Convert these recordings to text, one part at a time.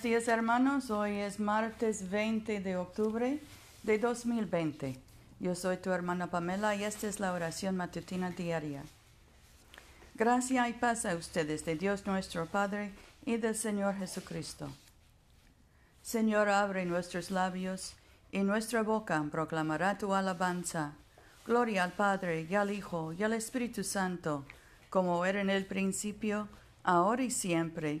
Buenos días hermanos, hoy es martes 20 de octubre de 2020. Yo soy tu hermana Pamela y esta es la oración matutina diaria. Gracia y paz a ustedes de Dios nuestro Padre y del Señor Jesucristo. Señor, abre nuestros labios y nuestra boca proclamará tu alabanza. Gloria al Padre y al Hijo y al Espíritu Santo, como era en el principio, ahora y siempre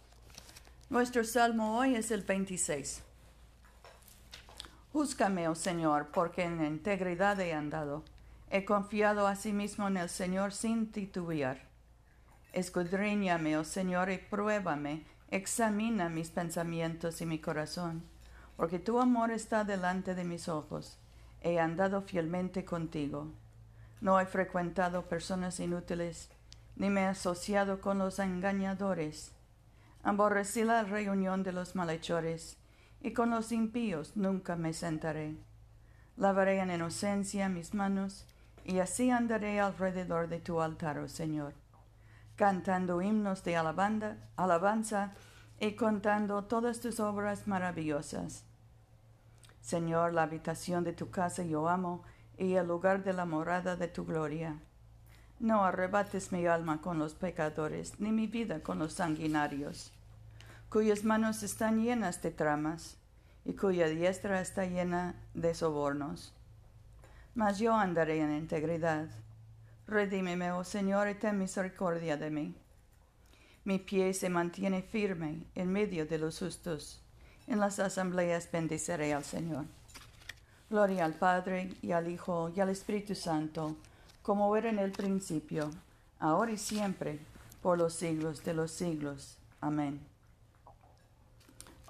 Nuestro salmo hoy es el 26. Júzgame, oh Señor, porque en integridad he andado. He confiado a sí mismo en el Señor sin titubear. Escudriñame, oh Señor, y pruébame. Examina mis pensamientos y mi corazón, porque tu amor está delante de mis ojos. He andado fielmente contigo. No he frecuentado personas inútiles, ni me he asociado con los engañadores Aborrecí la reunión de los malhechores, y con los impíos nunca me sentaré. Lavaré en inocencia mis manos, y así andaré alrededor de tu altar, oh Señor, cantando himnos de alabanza y contando todas tus obras maravillosas. Señor, la habitación de tu casa yo amo, y el lugar de la morada de tu gloria. No arrebates mi alma con los pecadores, ni mi vida con los sanguinarios, cuyas manos están llenas de tramas, y cuya diestra está llena de sobornos. Mas yo andaré en integridad. Redímeme, oh Señor, y ten misericordia de mí. Mi pie se mantiene firme en medio de los justos. En las asambleas bendiceré al Señor. Gloria al Padre, y al Hijo, y al Espíritu Santo, como era en el principio, ahora y siempre, por los siglos de los siglos. Amén.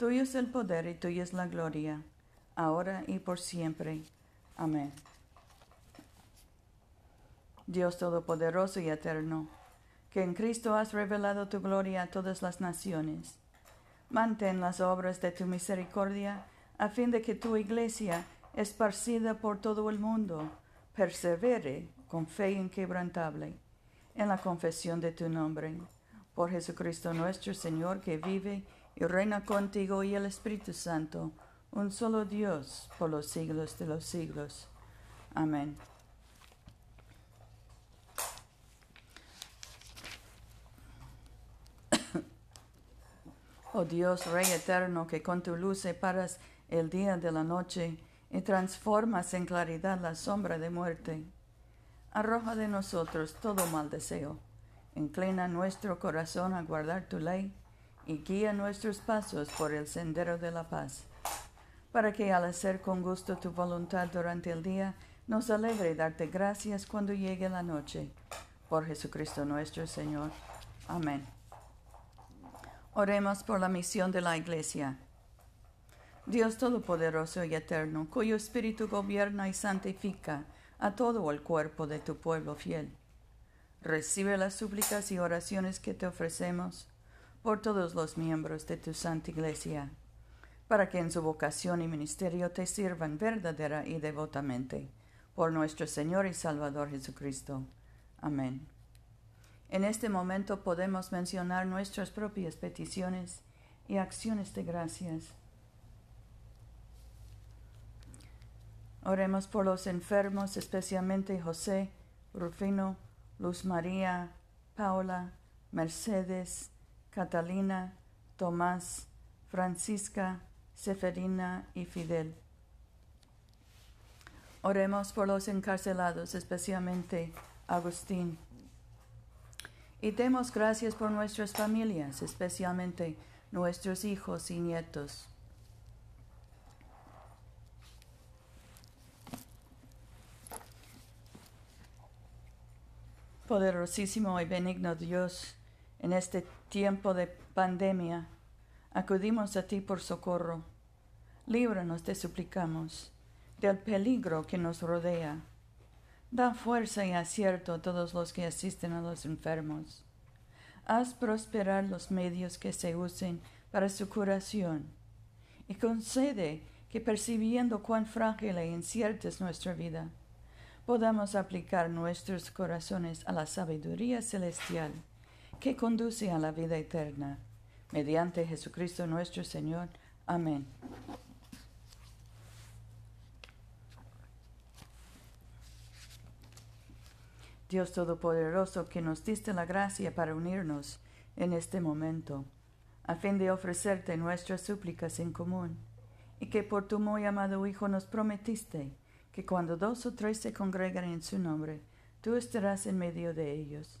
tuyo es el poder y tuya es la gloria, ahora y por siempre. Amén. Dios Todopoderoso y Eterno, que en Cristo has revelado tu gloria a todas las naciones, mantén las obras de tu misericordia, a fin de que tu iglesia, esparcida por todo el mundo, persevere con fe inquebrantable en la confesión de tu nombre. Por Jesucristo nuestro Señor, que vive y reina contigo y el Espíritu Santo, un solo Dios, por los siglos de los siglos. Amén. oh Dios, Rey eterno, que con tu luz separas el día de la noche, y transformas en claridad la sombra de muerte. Arroja de nosotros todo mal deseo. Inclina nuestro corazón a guardar tu ley y guía nuestros pasos por el sendero de la paz, para que al hacer con gusto tu voluntad durante el día, nos alegre darte gracias cuando llegue la noche. Por Jesucristo nuestro Señor. Amén. Oremos por la misión de la Iglesia. Dios Todopoderoso y Eterno, cuyo Espíritu gobierna y santifica a todo el cuerpo de tu pueblo fiel. Recibe las súplicas y oraciones que te ofrecemos por todos los miembros de tu Santa Iglesia, para que en su vocación y ministerio te sirvan verdadera y devotamente, por nuestro Señor y Salvador Jesucristo. Amén. En este momento podemos mencionar nuestras propias peticiones y acciones de gracias. Oremos por los enfermos, especialmente José, Rufino, Luz María, Paula, Mercedes, Catalina, Tomás, Francisca, Seferina y Fidel. Oremos por los encarcelados, especialmente Agustín. Y demos gracias por nuestras familias, especialmente nuestros hijos y nietos. Poderosísimo y benigno Dios, en este tiempo de pandemia, acudimos a ti por socorro. Líbranos, te suplicamos, del peligro que nos rodea. Da fuerza y acierto a todos los que asisten a los enfermos. Haz prosperar los medios que se usen para su curación y concede que percibiendo cuán frágil e incierta es nuestra vida, podamos aplicar nuestros corazones a la sabiduría celestial que conduce a la vida eterna. Mediante Jesucristo nuestro Señor. Amén. Dios Todopoderoso, que nos diste la gracia para unirnos en este momento, a fin de ofrecerte nuestras súplicas en común, y que por tu muy amado Hijo nos prometiste que cuando dos o tres se congregan en su nombre, tú estarás en medio de ellos.